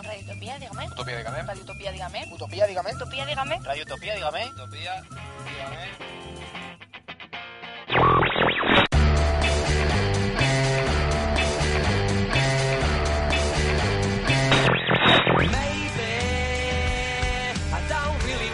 Utopía. Radio Utopía, dígame. Utopía, dígame. Radio Utopía, dígame. Utopía, dígame. Utopía, dígame. Radio Utopía, dígame. Utopía, dígame. I don't really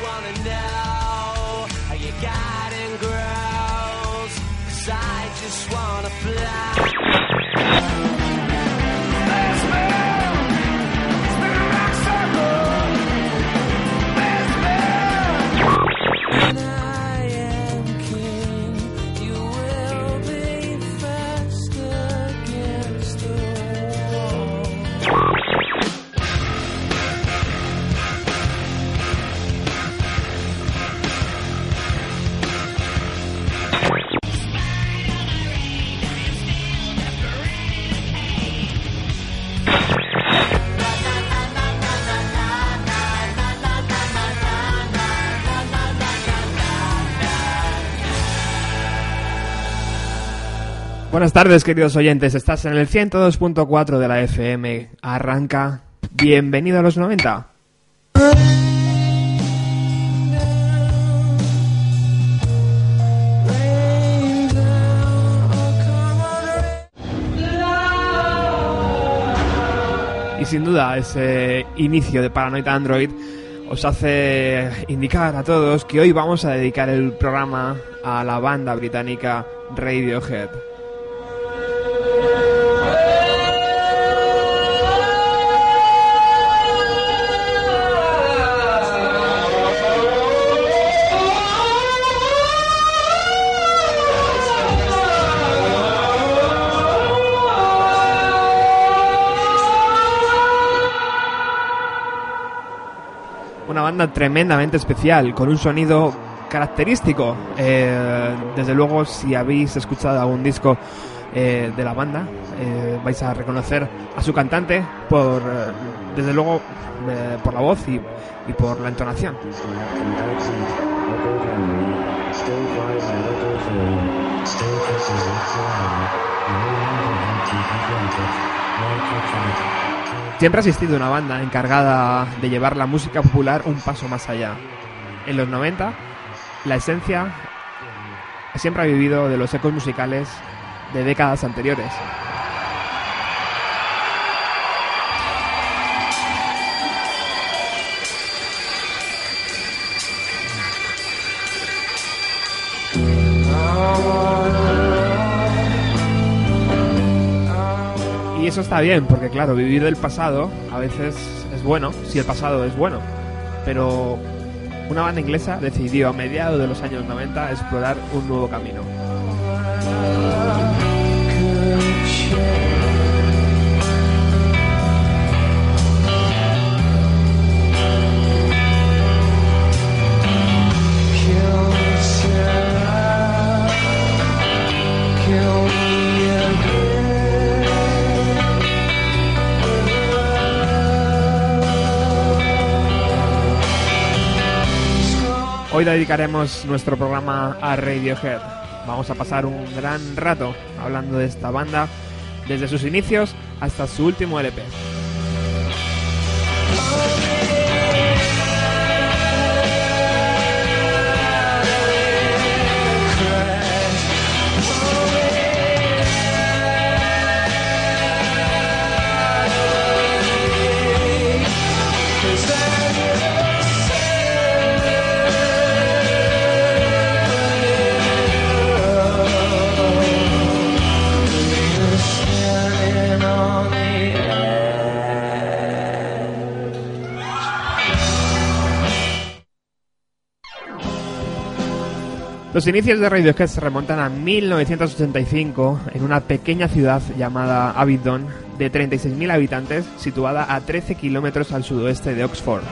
Buenas tardes, queridos oyentes. Estás en el 102.4 de la FM. Arranca. Bienvenido a los 90. Y sin duda, ese inicio de Paranoid Android os hace indicar a todos que hoy vamos a dedicar el programa a la banda británica Radiohead. Banda tremendamente especial, con un sonido característico. Eh, desde luego, si habéis escuchado algún disco eh, de la banda, eh, vais a reconocer a su cantante por, desde luego, por la voz y, y por la entonación. Siempre ha existido una banda encargada de llevar la música popular un paso más allá. En los 90, la esencia siempre ha vivido de los ecos musicales de décadas anteriores. Eso está bien, porque claro, vivir del pasado a veces es bueno, si el pasado es bueno. Pero una banda inglesa decidió a mediados de los años 90 explorar un nuevo camino. Hoy dedicaremos nuestro programa a Radiohead. Vamos a pasar un gran rato hablando de esta banda desde sus inicios hasta su último LP. Los inicios de Radiohead se remontan a 1985 en una pequeña ciudad llamada Abingdon de 36.000 habitantes situada a 13 kilómetros al sudoeste de Oxford.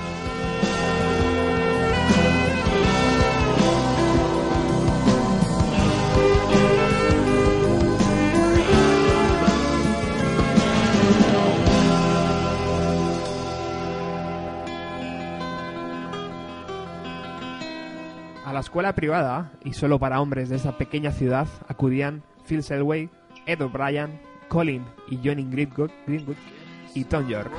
Escuela privada, y solo para hombres de esa pequeña ciudad, acudían Phil Selway, Ed O'Brien, Colin y Johnny Greenwood, Greenwood y Tom York.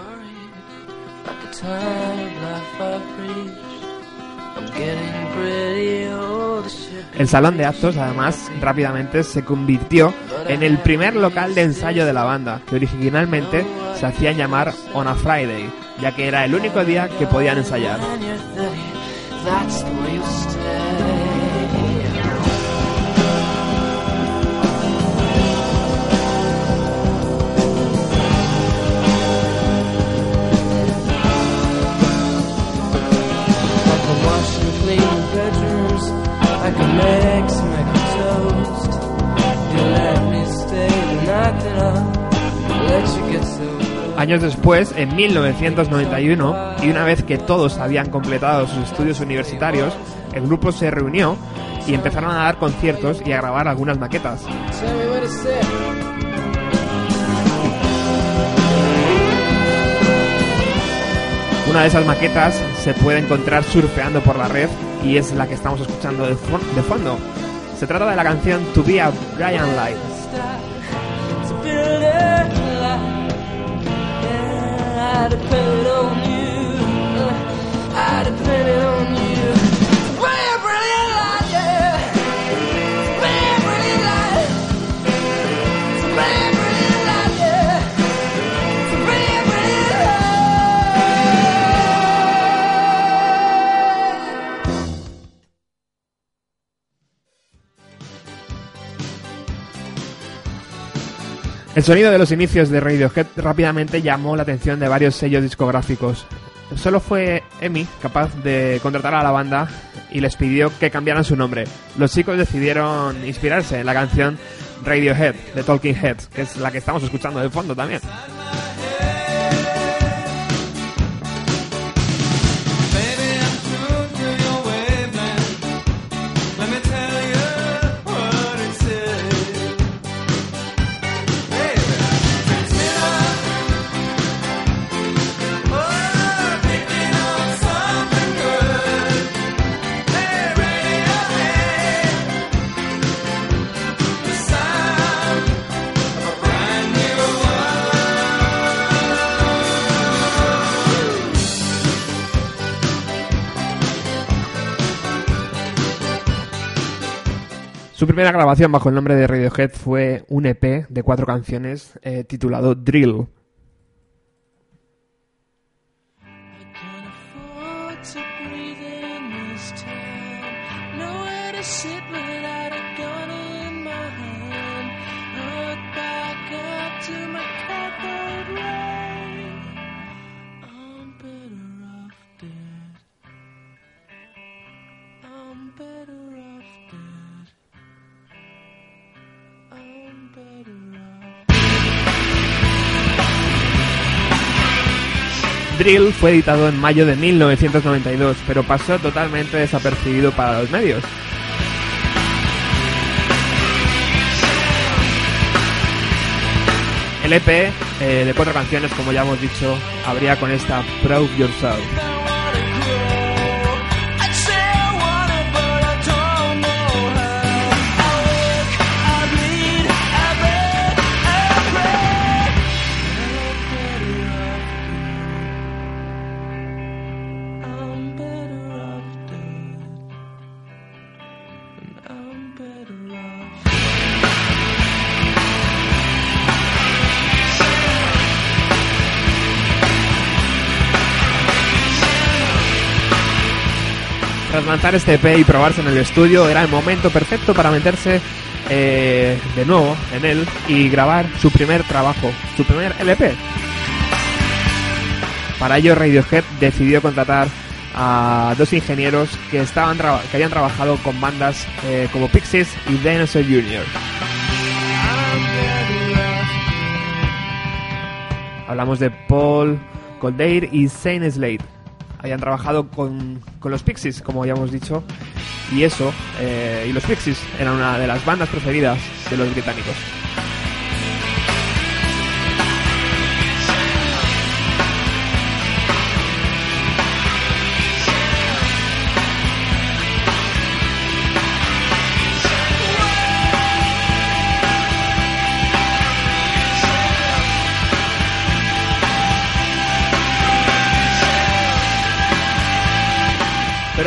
El salón de actos, además, rápidamente se convirtió en el primer local de ensayo de la banda, que originalmente se hacían llamar On a Friday, ya que era el único día que podían ensayar. Clean bedrooms. I can make some egg and toast. You let me stay the night that I let you get so Años después, en 1991, y una vez que todos habían completado sus estudios universitarios, el grupo se reunió y empezaron a dar conciertos y a grabar algunas maquetas. Una de esas maquetas se puede encontrar surfeando por la red y es la que estamos escuchando de, fo- de fondo. Se trata de la canción To Be a Brian Light. El sonido de los inicios de Radiohead rápidamente llamó la atención de varios sellos discográficos. Solo fue EMI capaz de contratar a la banda y les pidió que cambiaran su nombre. Los chicos decidieron inspirarse en la canción Radiohead de Talking Heads, que es la que estamos escuchando de fondo también. Primera grabación bajo el nombre de Radiohead fue un EP de cuatro canciones eh, titulado Drill. Drill fue editado en mayo de 1992, pero pasó totalmente desapercibido para los medios. El EP eh, de cuatro canciones, como ya hemos dicho, abría con esta Proud Yourself. Tras lanzar este EP y probarse en el estudio, era el momento perfecto para meterse eh, de nuevo en él y grabar su primer trabajo, su primer LP. Para ello, Radiohead decidió contratar a dos ingenieros que, estaban que habían trabajado con bandas eh, como Pixies y Dinosaur Jr. Hablamos de Paul Coldair y Zane Slade. Habían trabajado con, con los Pixies, como ya hemos dicho, y eso, eh, y los Pixies eran una de las bandas preferidas de los británicos.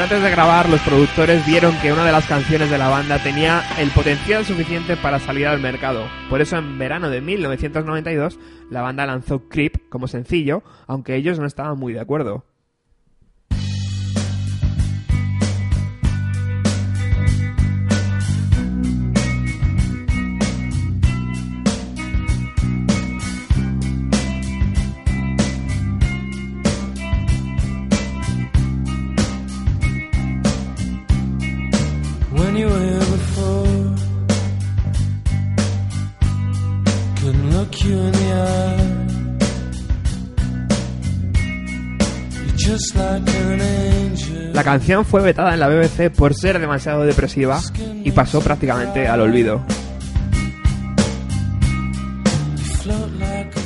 Antes de grabar, los productores vieron que una de las canciones de la banda tenía el potencial suficiente para salir al mercado. Por eso, en verano de 1992, la banda lanzó Creep como sencillo, aunque ellos no estaban muy de acuerdo. La canción fue vetada en la BBC por ser demasiado depresiva y pasó prácticamente al olvido.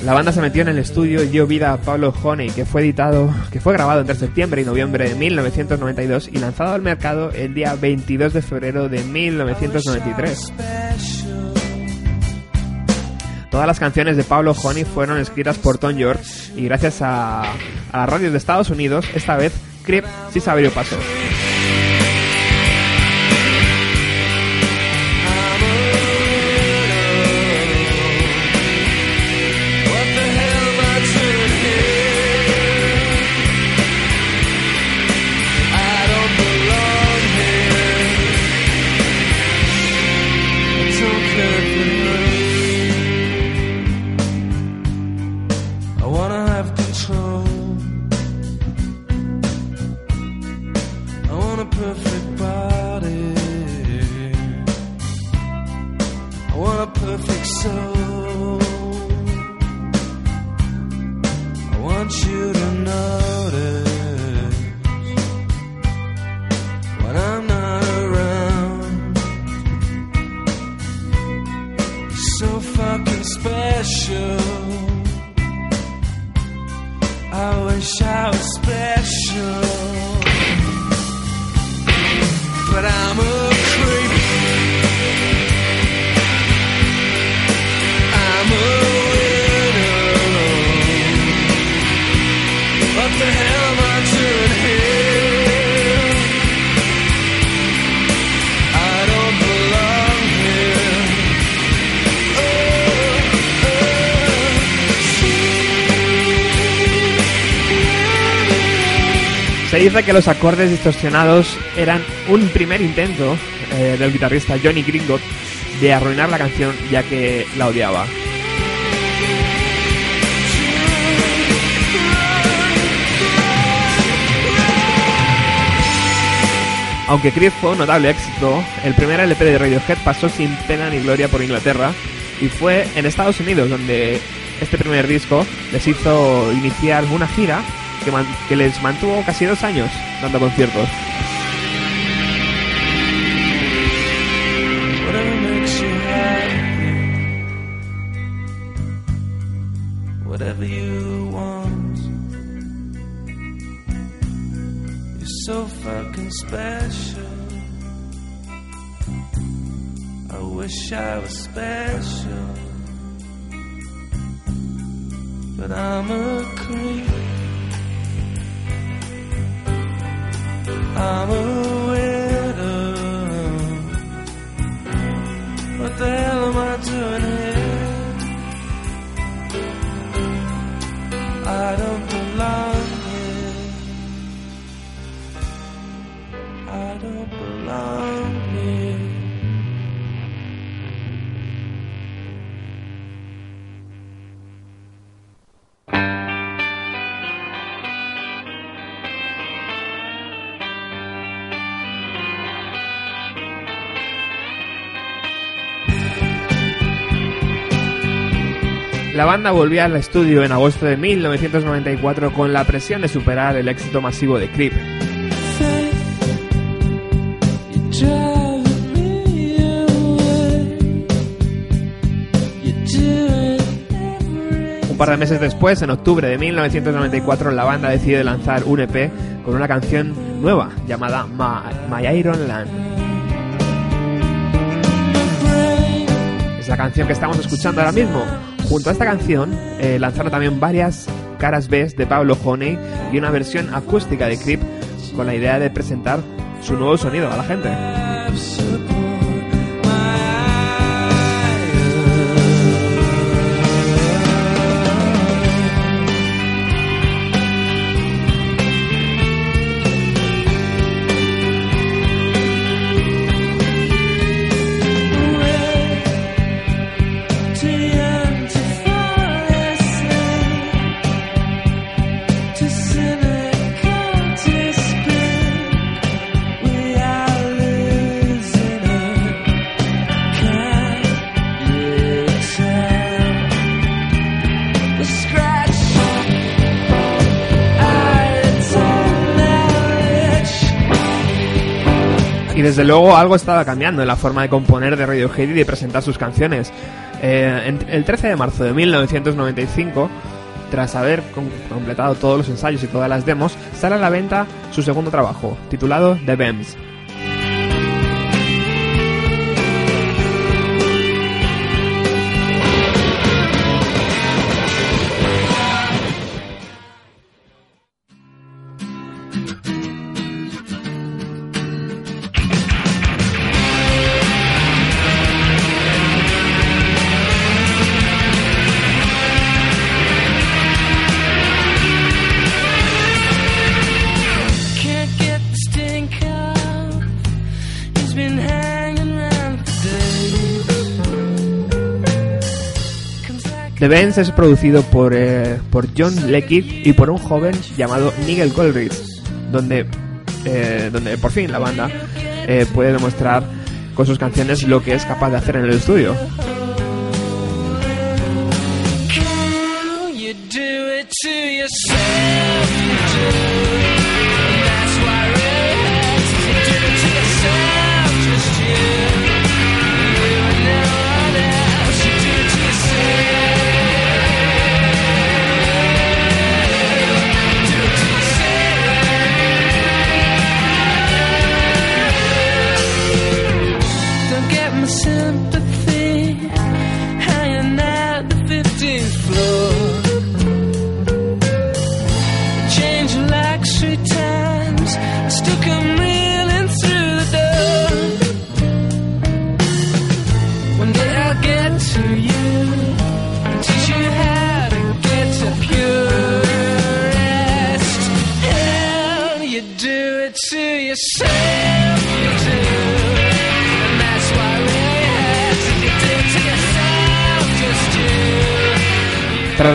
La banda se metió en el estudio y dio vida a Pablo Honey, que fue editado, que fue grabado entre septiembre y noviembre de 1992 y lanzado al mercado el día 22 de febrero de 1993. special. Todas las canciones de Pablo Honey fueron escritas por Tom York y gracias a, a las radios de Estados Unidos, esta vez Creep sí se dice que los acordes distorsionados eran un primer intento eh, del guitarrista Johnny Gringot de arruinar la canción ya que la odiaba. Aunque Creep fue un notable éxito, el primer LP de Radiohead pasó sin pena ni gloria por Inglaterra y fue en Estados Unidos donde este primer disco les hizo iniciar una gira que, les mantuvo casi dos años dando conciertos. Special. I wish I was special. But I'm a. I'm a widow. What the hell am I La banda volvía al estudio en agosto de 1994 con la presión de superar el éxito masivo de Creep. Un par de meses después, en octubre de 1994, la banda decide lanzar un EP con una canción nueva llamada My, My Iron Land. Es la canción que estamos escuchando ahora mismo. Junto a esta canción eh, lanzaron también varias caras B de Pablo Honey y una versión acústica de Creep con la idea de presentar su nuevo sonido a la gente. Desde luego algo estaba cambiando en la forma de componer de Radiohead y de presentar sus canciones. Eh, el 13 de marzo de 1995, tras haber com- completado todos los ensayos y todas las demos, sale a la venta su segundo trabajo, titulado The Bems. Benz es producido por, eh, por John Leckie y por un joven llamado Nigel Goldrich, donde, eh, donde por fin la banda eh, puede demostrar con sus canciones lo que es capaz de hacer en el estudio.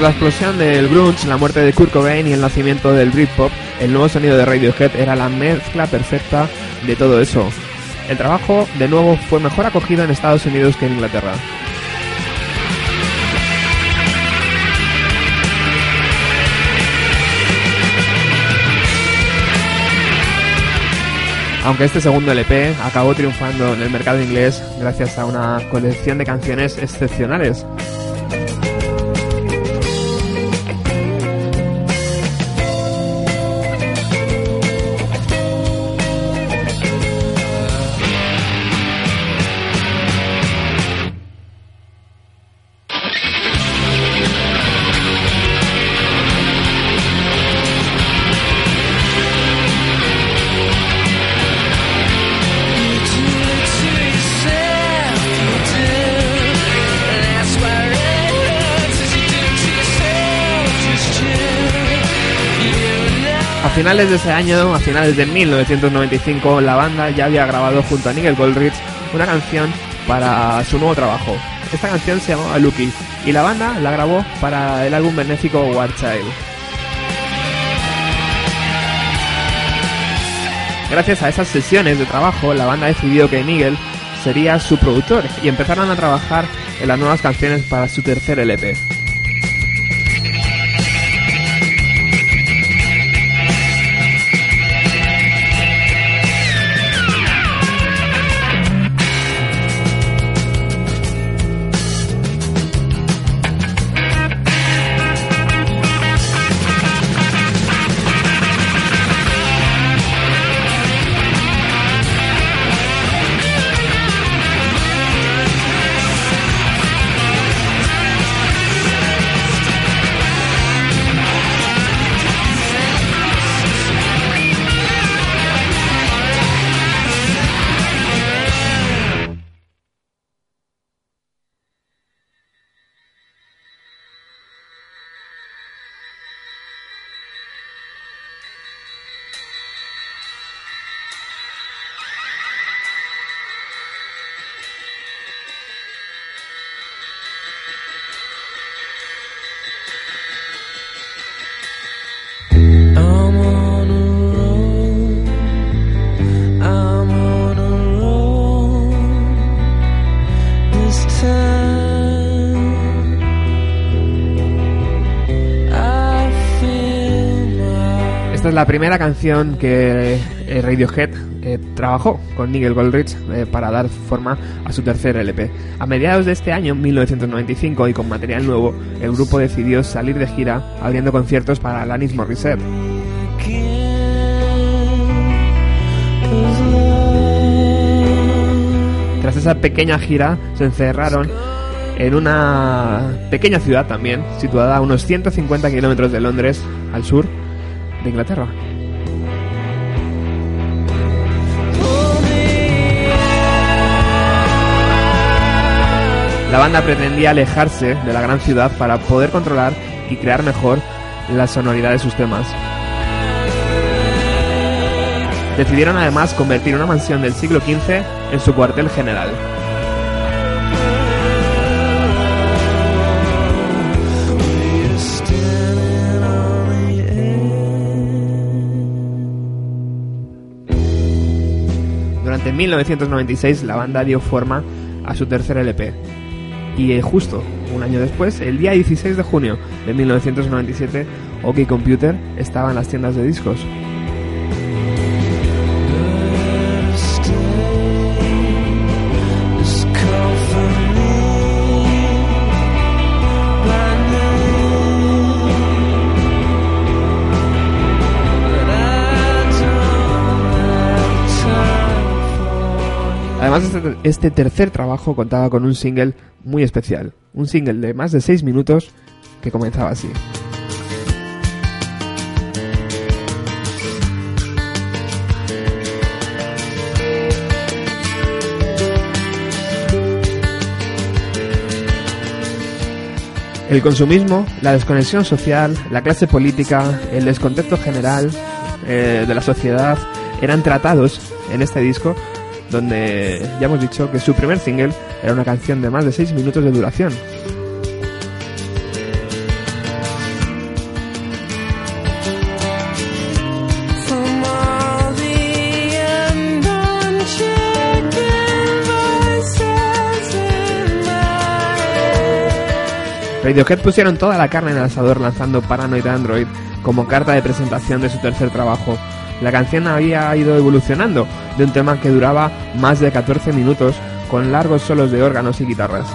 La explosión del grunge, la muerte de Kurt Cobain y el nacimiento del Britpop, el nuevo sonido de Radiohead era la mezcla perfecta de todo eso. El trabajo, de nuevo, fue mejor acogido en Estados Unidos que en Inglaterra. Aunque este segundo LP acabó triunfando en el mercado inglés gracias a una colección de canciones excepcionales. Finales de ese año, a finales de 1995, la banda ya había grabado junto a Nigel Goldrich una canción para su nuevo trabajo. Esta canción se llamaba Lucky y la banda la grabó para el álbum benéfico War Child. Gracias a esas sesiones de trabajo, la banda decidió que Nigel sería su productor y empezaron a trabajar en las nuevas canciones para su tercer LP. La primera canción que eh, Radiohead eh, trabajó con Nigel Goldrich eh, para dar forma a su tercer LP. A mediados de este año, 1995, y con material nuevo, el grupo decidió salir de gira abriendo conciertos para Alanis Morissette. Tras esa pequeña gira, se encerraron en una pequeña ciudad también, situada a unos 150 kilómetros de Londres, al sur de Inglaterra. La banda pretendía alejarse de la gran ciudad para poder controlar y crear mejor la sonoridad de sus temas. Decidieron además convertir una mansión del siglo XV en su cuartel general. Durante 1996 la banda dio forma a su tercer LP. Y eh, justo un año después, el día 16 de junio de 1997, OK Computer estaba en las tiendas de discos. Este, este tercer trabajo contaba con un single muy especial. Un single de más de 6 minutos que comenzaba así. El consumismo, la desconexión social, la clase política, el descontexto general eh, de la sociedad eran tratados en este disco donde ya hemos dicho que su primer single era una canción de más de 6 minutos de duración. Radiohead pusieron toda la carne en el asador lanzando Paranoid Android como carta de presentación de su tercer trabajo. La canción había ido evolucionando de un tema que duraba más de 14 minutos con largos solos de órganos y guitarras.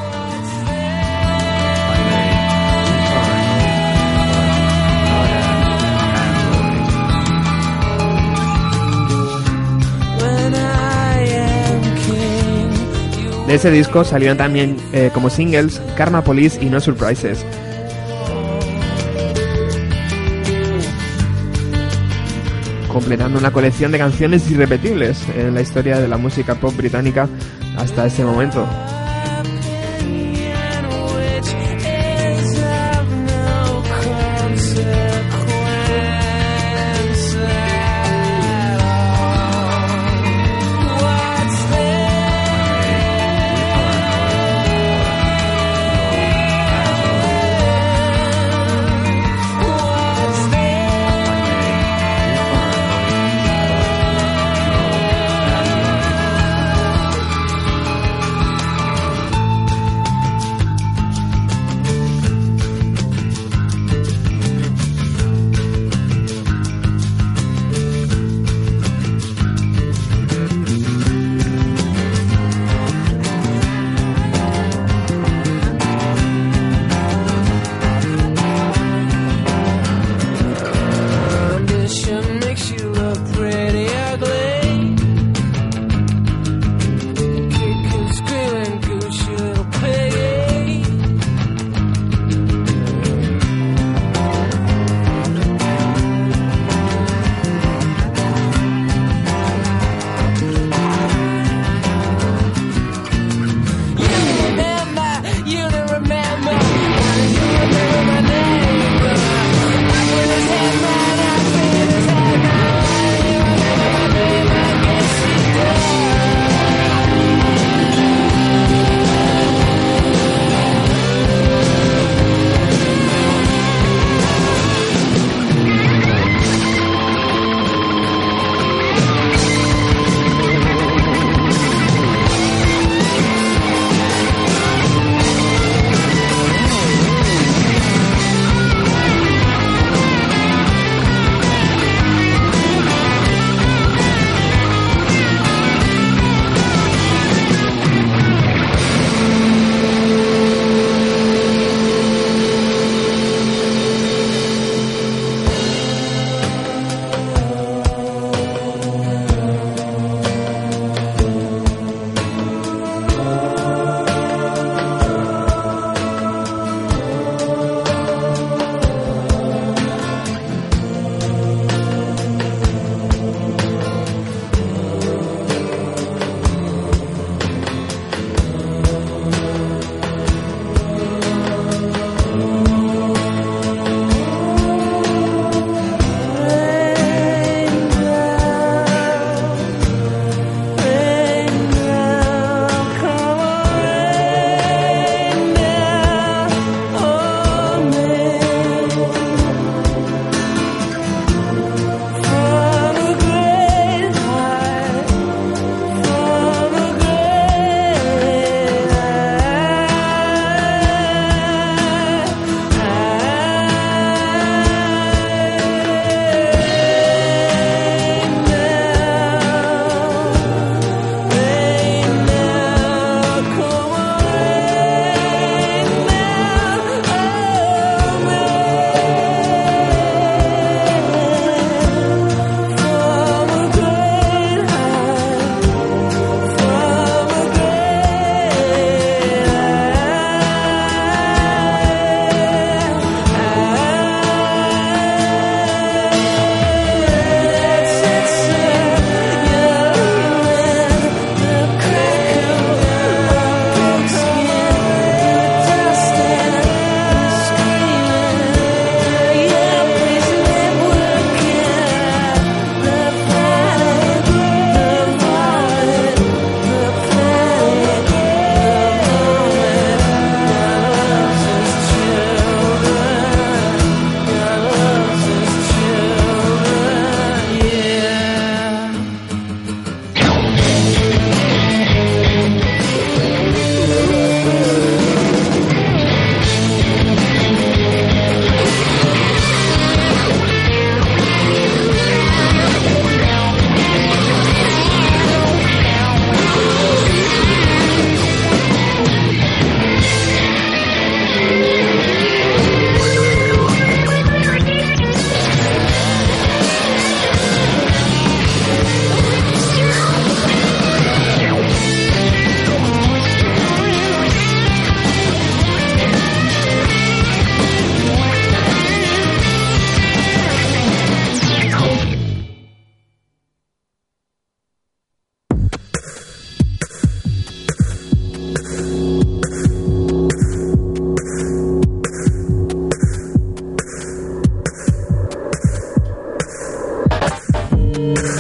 De ese disco salieron también eh, como singles Karma Police y No Surprises. Completando una colección de canciones irrepetibles en la historia de la música pop británica hasta ese momento.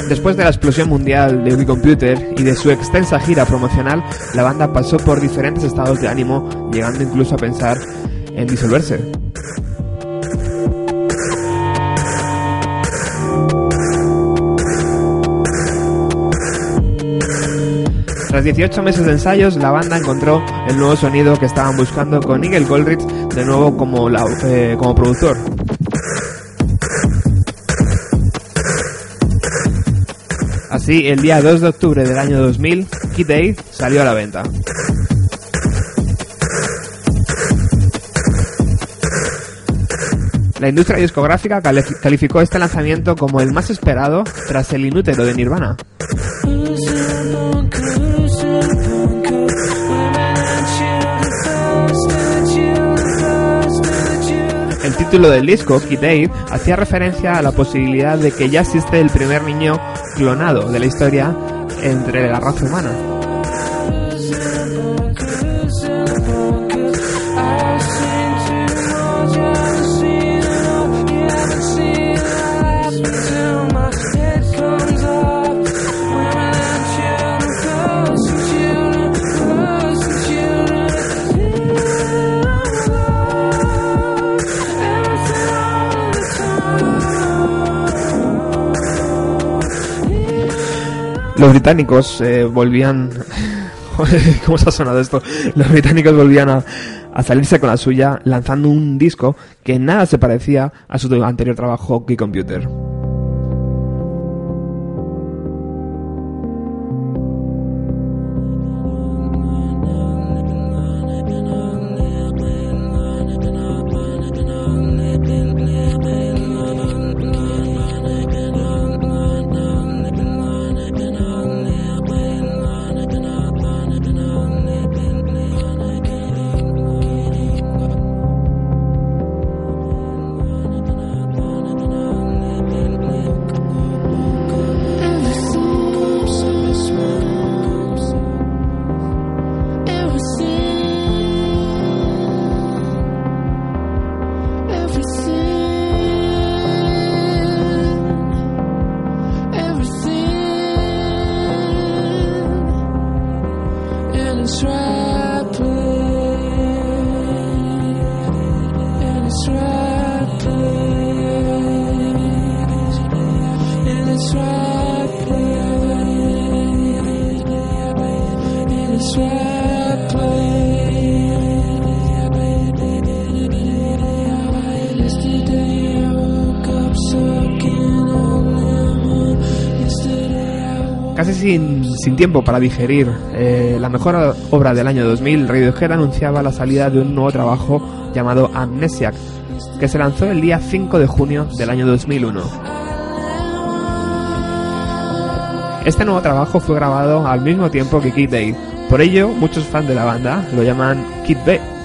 Después de la explosión mundial de Computer y de su extensa gira promocional, la banda pasó por diferentes estados de ánimo, llegando incluso a pensar en disolverse. Tras 18 meses de ensayos, la banda encontró el nuevo sonido que estaban buscando con Nigel Goldrich de nuevo como, la- eh, como productor. Así, el día 2 de octubre del año 2000, Kid Day salió a la venta. La industria discográfica cali- calificó este lanzamiento como el más esperado tras el inútero de Nirvana. El título del disco, Kid Dave, hacía referencia a la posibilidad de que ya existe el primer niño clonado de la historia entre la raza humana. Los británicos eh, volvían... ¿Cómo se ha sonado esto? Los británicos volvían a, a salirse con la suya lanzando un disco que nada se parecía a su anterior trabajo, Key Computer. Sin, tiempo para digerir eh, la mejor obra del año 2000, Radiohead anunciaba la salida de un nuevo trabajo llamado Amnesiac, que se lanzó el día 5 de junio del año 2001. Este nuevo trabajo fue grabado al mismo tiempo que Kid Day, por ello muchos fans de la banda lo llaman Kid B.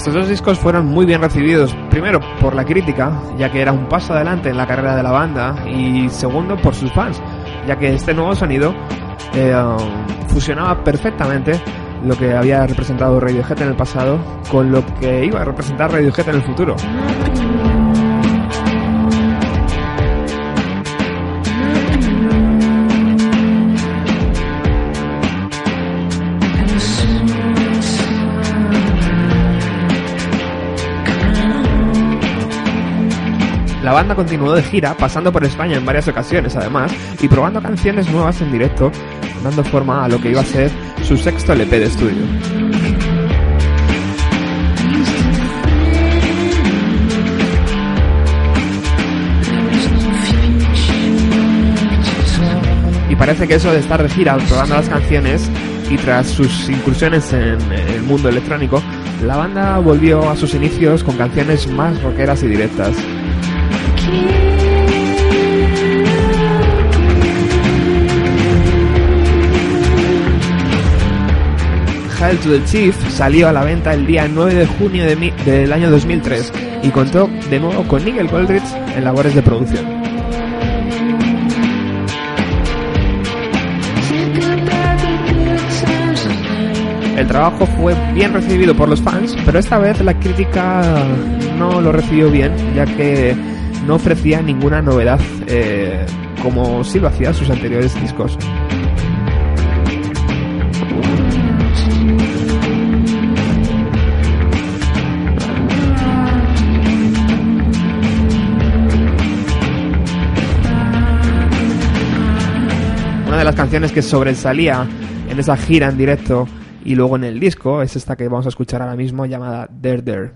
Estos dos discos fueron muy bien recibidos, primero por la crítica, ya que era un paso adelante en la carrera de la banda, y segundo por sus fans, ya que este nuevo sonido eh, fusionaba perfectamente lo que había representado Radiohead en el pasado con lo que iba a representar Radiohead en el futuro. La banda continuó de gira, pasando por España en varias ocasiones además, y probando canciones nuevas en directo, dando forma a lo que iba a ser su sexto LP de estudio. Y parece que eso de estar de gira probando las canciones y tras sus incursiones en el mundo electrónico, la banda volvió a sus inicios con canciones más rockeras y directas. Hail to the Chief salió a la venta el día 9 de junio de del año 2003 y contó de nuevo con Nigel Goldrich en labores de producción. El trabajo fue bien recibido por los fans, pero esta vez la crítica no lo recibió bien, ya que no ofrecía ninguna novedad eh, como sí lo hacía sus anteriores discos. Las canciones que sobresalía en esa gira en directo y luego en el disco es esta que vamos a escuchar ahora mismo llamada There There.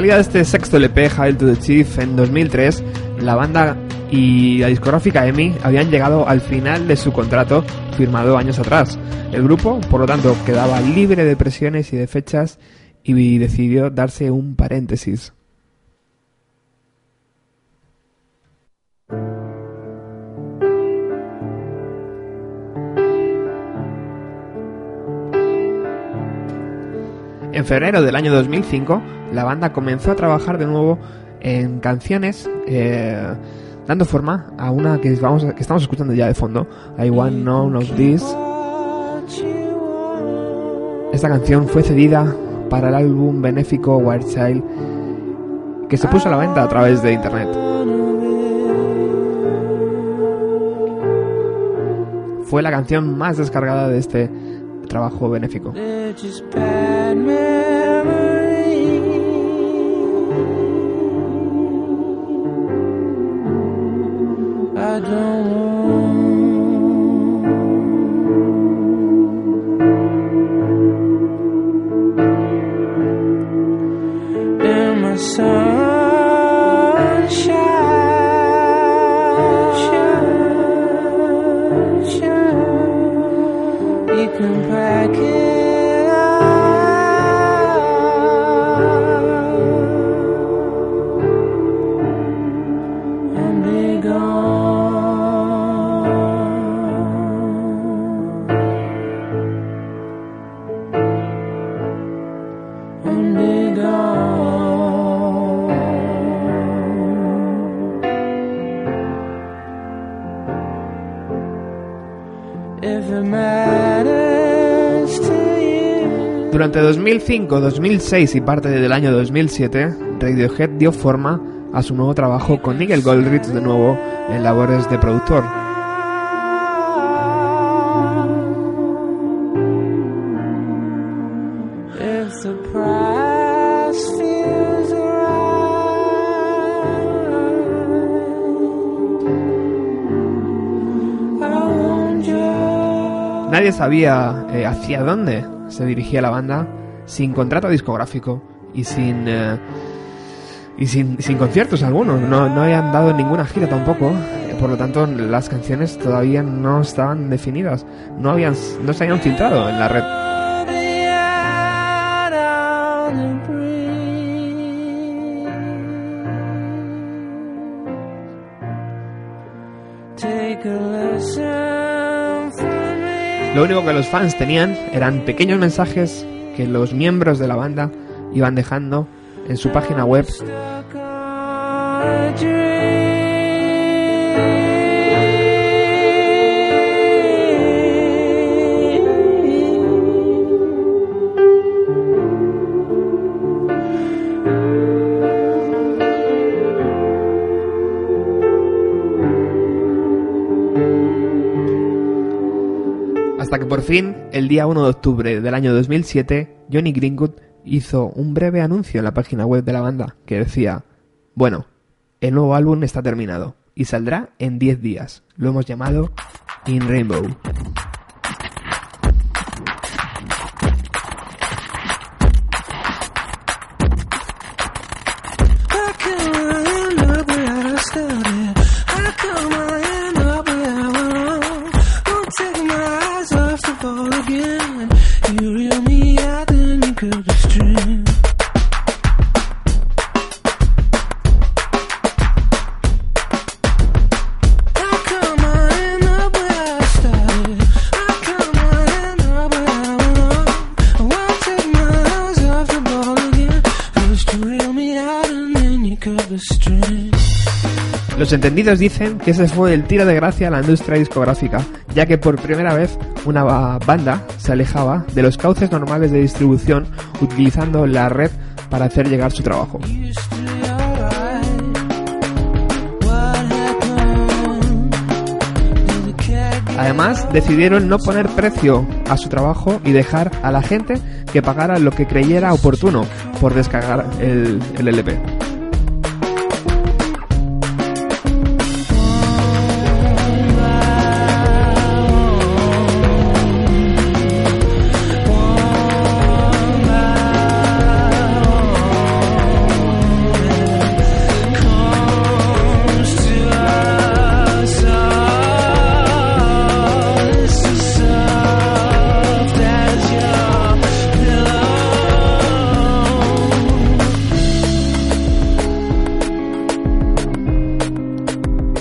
Salida de este sexto LP, Hail to the Chief, en 2003, la banda y la discográfica EMI habían llegado al final de su contrato firmado años atrás. El grupo, por lo tanto, quedaba libre de presiones y de fechas y decidió darse un paréntesis. En febrero del año 2005, la banda comenzó a trabajar de nuevo en canciones, eh, dando forma a una que, estamos escuchando ya de fondo, I Want None of This. Esta canción fue cedida para el álbum benéfico Wild Child, que se puso a la venta a través de internet. Fue la canción más descargada de este trabajo benéfico. nightmare Durante 2005, 2006 y parte del año 2007, Radiohead dio forma a su nuevo trabajo con Nigel Goldrich de nuevo en labores de productor. Nadie sabía eh, hacia dónde se dirigía la banda sin contrato discográfico y sin eh, y sin, sin conciertos algunos. No, no habían dado ninguna gira tampoco. Por lo tanto, las canciones todavía no estaban definidas. No habían no se habían filtrado en la red. Lo único que los fans tenían eran pequeños mensajes que los miembros de la banda iban dejando en su página web fin, el día 1 de octubre del año 2007, Johnny Greenwood hizo un breve anuncio en la página web de la banda que decía, bueno, el nuevo álbum está terminado y saldrá en 10 días. Lo hemos llamado In Rainbow. Los entendidos dicen que ese fue el tiro de gracia a la industria discográfica, ya que por primera vez una ba- banda se alejaba de los cauces normales de distribución utilizando la red para hacer llegar su trabajo. Además, decidieron no poner precio a su trabajo y dejar a la gente que pagara lo que creyera oportuno por descargar el LP.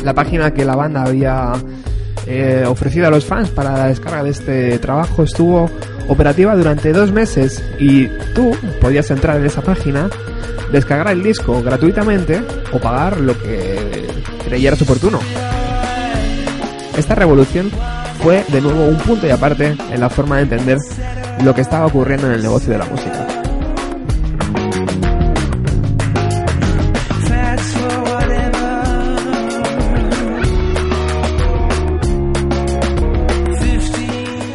La página que la banda había eh, ofrecido a los fans para la descarga de este trabajo estuvo operativa durante dos meses y tú podías entrar en esa página, descargar el disco gratuitamente o pagar lo que creyeras oportuno. Esta revolución fue de nuevo un punto y aparte en la forma de entender lo que estaba ocurriendo en el negocio de la música.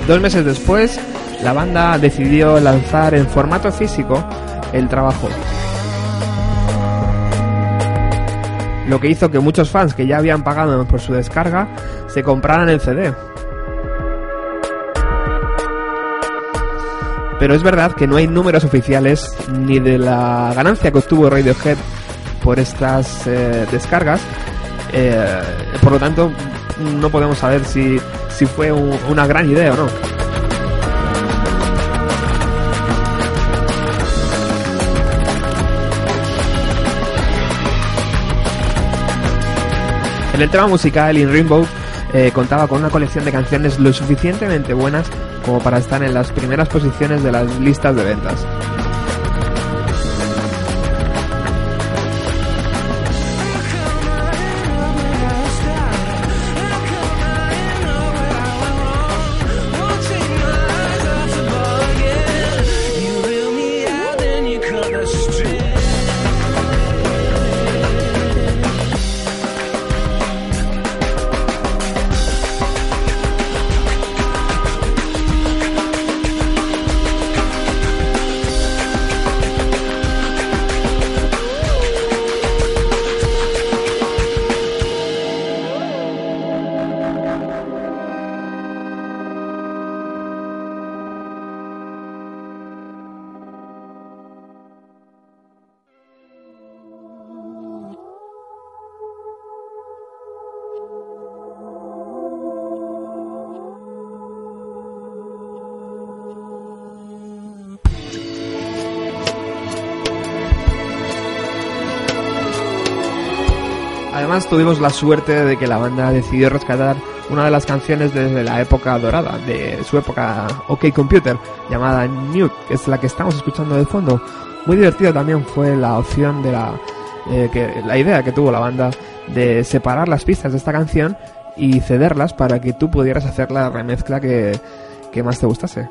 Dos meses después, la banda decidió lanzar en formato físico el trabajo. Lo que hizo que muchos fans que ya habían pagado por su descarga se compraran el CD. Pero es verdad que no hay números oficiales ni de la ganancia que obtuvo Radiohead por estas eh, descargas. Eh, por lo tanto, no podemos saber si, si fue un- una gran idea o no. En el tema musical, In Rainbow eh, contaba con una colección de canciones lo suficientemente buenas como para estar en las primeras posiciones de las listas de ventas. Tuvimos la suerte de que la banda decidió rescatar una de las canciones desde la época dorada, de su época OK Computer, llamada Nuke, que es la que estamos escuchando de fondo. Muy divertido también fue la opción de la, eh, que, la idea que tuvo la banda de separar las pistas de esta canción y cederlas para que tú pudieras hacer la remezcla que, que más te gustase.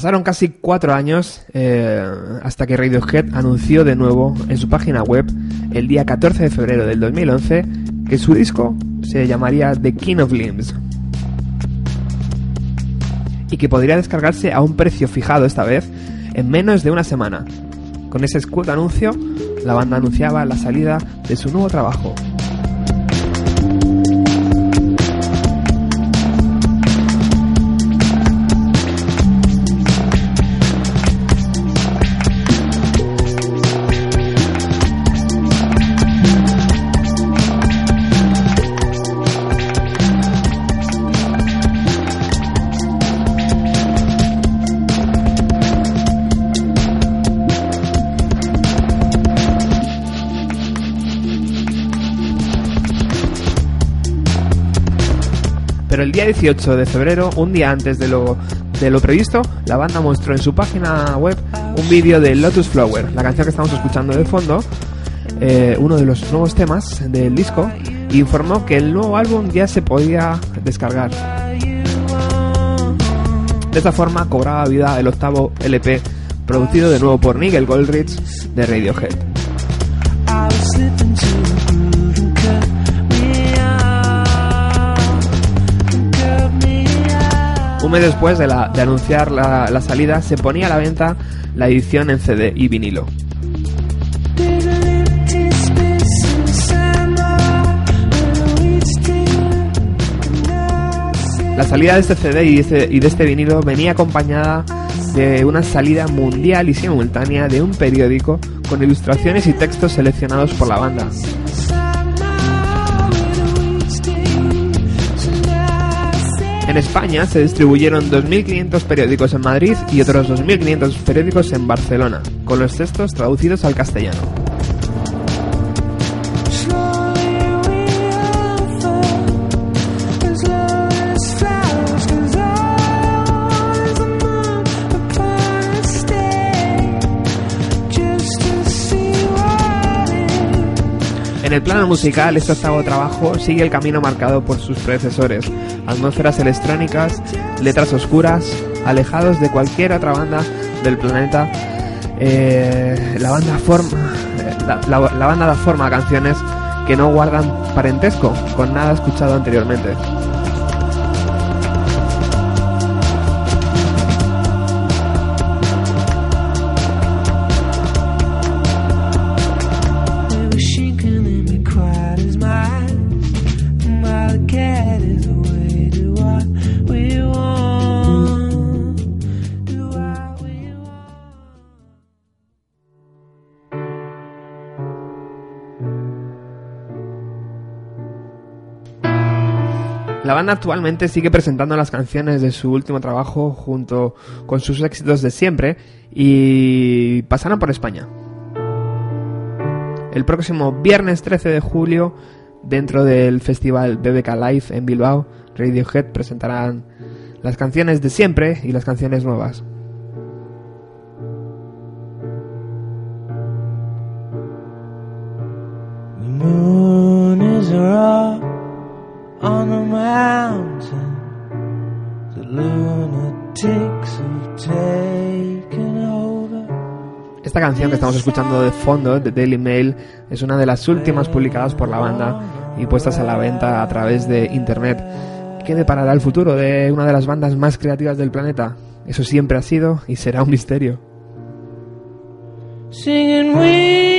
Pasaron casi cuatro años eh, hasta que Radiohead anunció de nuevo en su página web el día 14 de febrero del 2011 que su disco se llamaría The King of Limbs y que podría descargarse a un precio fijado esta vez en menos de una semana. Con ese escudo anuncio, la banda anunciaba la salida de su nuevo trabajo. Día 18 de febrero, un día antes de lo, de lo previsto, la banda mostró en su página web un vídeo de Lotus Flower, la canción que estamos escuchando de fondo, eh, uno de los nuevos temas del disco, e informó que el nuevo álbum ya se podía descargar. De esta forma cobraba vida el octavo LP, producido de nuevo por Nigel Goldrich de Radiohead. Un mes después de, anunciar la, salida, se ponía a la venta la edición en CD y vinilo. La salida de este CD y, este- y de este vinilo venía acompañada de una salida mundial y simultánea de un periódico con ilustraciones y textos seleccionados por la banda. En España se distribuyeron 2.500 periódicos en Madrid y otros 2.500 periódicos en Barcelona, con los textos traducidos al castellano. En el plano musical, este octavo trabajo sigue el camino marcado por sus predecesores, atmósferas electrónicas, letras oscuras, alejados de cualquier otra banda del planeta. Eh, la banda forma, la, la- la banda da forma a canciones que no guardan parentesco con nada escuchado anteriormente. Actualmente sigue presentando las canciones de su último trabajo junto con sus éxitos de siempre y pasaron por España. El próximo viernes 13 de julio, dentro del festival BBK Live en Bilbao, Radiohead presentarán las canciones de siempre y las canciones nuevas. On the mountain. The lunatics have taken over. Esta canción que estamos escuchando de fondo, de Daily Mail, es una de las últimas publicadas por la banda y puestas a la venta a través de internet. ¿Qué deparará el futuro de una de las bandas más creativas del planeta? Eso siempre ha sido y será un misterio. Singing we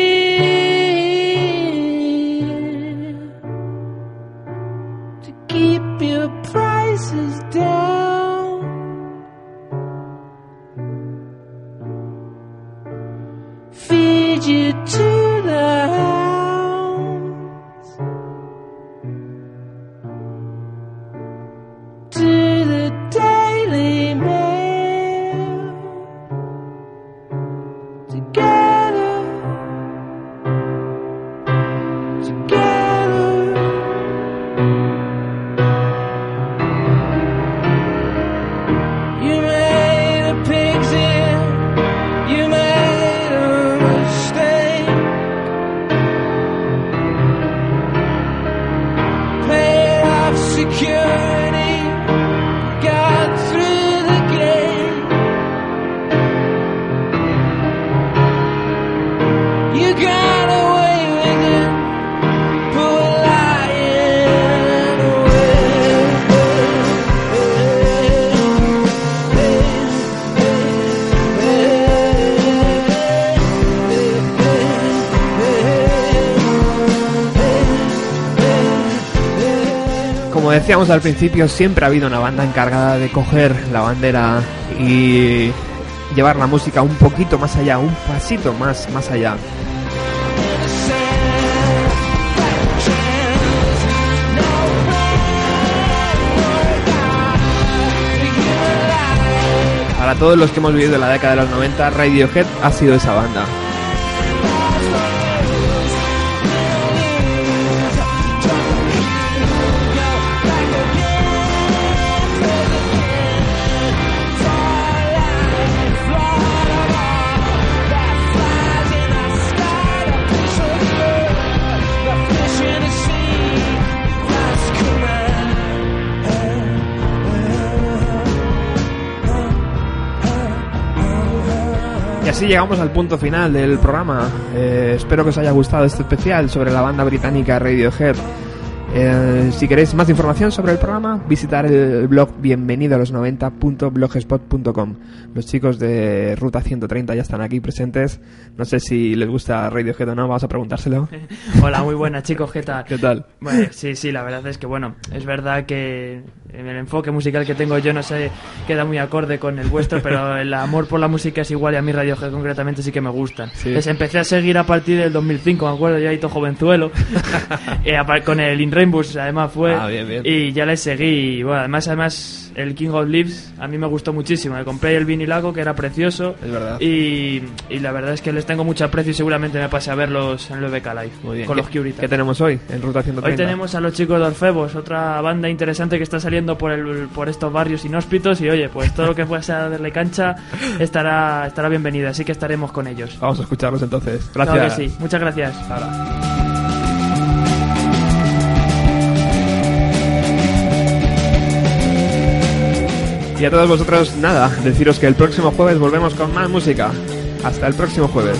decíamos al principio, siempre ha habido una banda encargada de coger la bandera y llevar la música un poquito más allá, un pasito más, más allá. Para todos los que hemos vivido la década de los 90, Radiohead ha sido esa banda. Así llegamos al punto final del programa. Eh, espero que os haya gustado este especial sobre la banda británica Radiohead. Eh, si queréis más información sobre el programa, visitar el blog bienvenido a los 90.blogspot.com. Los chicos de Ruta 130 ya están aquí presentes. No sé si les gusta Radiohead o no, vamos a preguntárselo. Hola, muy buenas chicos, ¿qué tal? ¿Qué tal? Bueno, sí, sí, la verdad es que bueno, es verdad que en el enfoque musical que tengo yo no sé, queda muy acorde con el vuestro, pero el amor por la música es igual y a mí Radiohead concretamente sí que me gustan. Sí. Les empecé a seguir a partir del 2005, me acuerdo, ya todo jovenzuelo, Eh, con el In Rainbows además fue, Ah, bien, bien. y ya les seguí, y bueno, además, además el King of Leaves a mí me gustó muchísimo, me compré el vinilago que era precioso, Es verdad. y, y la verdad es que les tengo mucho aprecio y seguramente me pase a verlos en el BK Live, Muy bien. con ¿Qué, los Curitas. ¿Qué tenemos hoy en Ruta 130? Hoy tenemos a los chicos de Orfebos, otra banda interesante que está saliendo por el, por estos barrios inhóspitos y oye, pues todo lo que pueda ser darle cancha estará, estará bienvenido, así que estaremos con ellos. Vamos a escucharlos entonces. Gracias. Claro que sí, muchas gracias. Y a todos vosotros, nada, deciros que el próximo jueves volvemos con más música. Hasta el próximo jueves.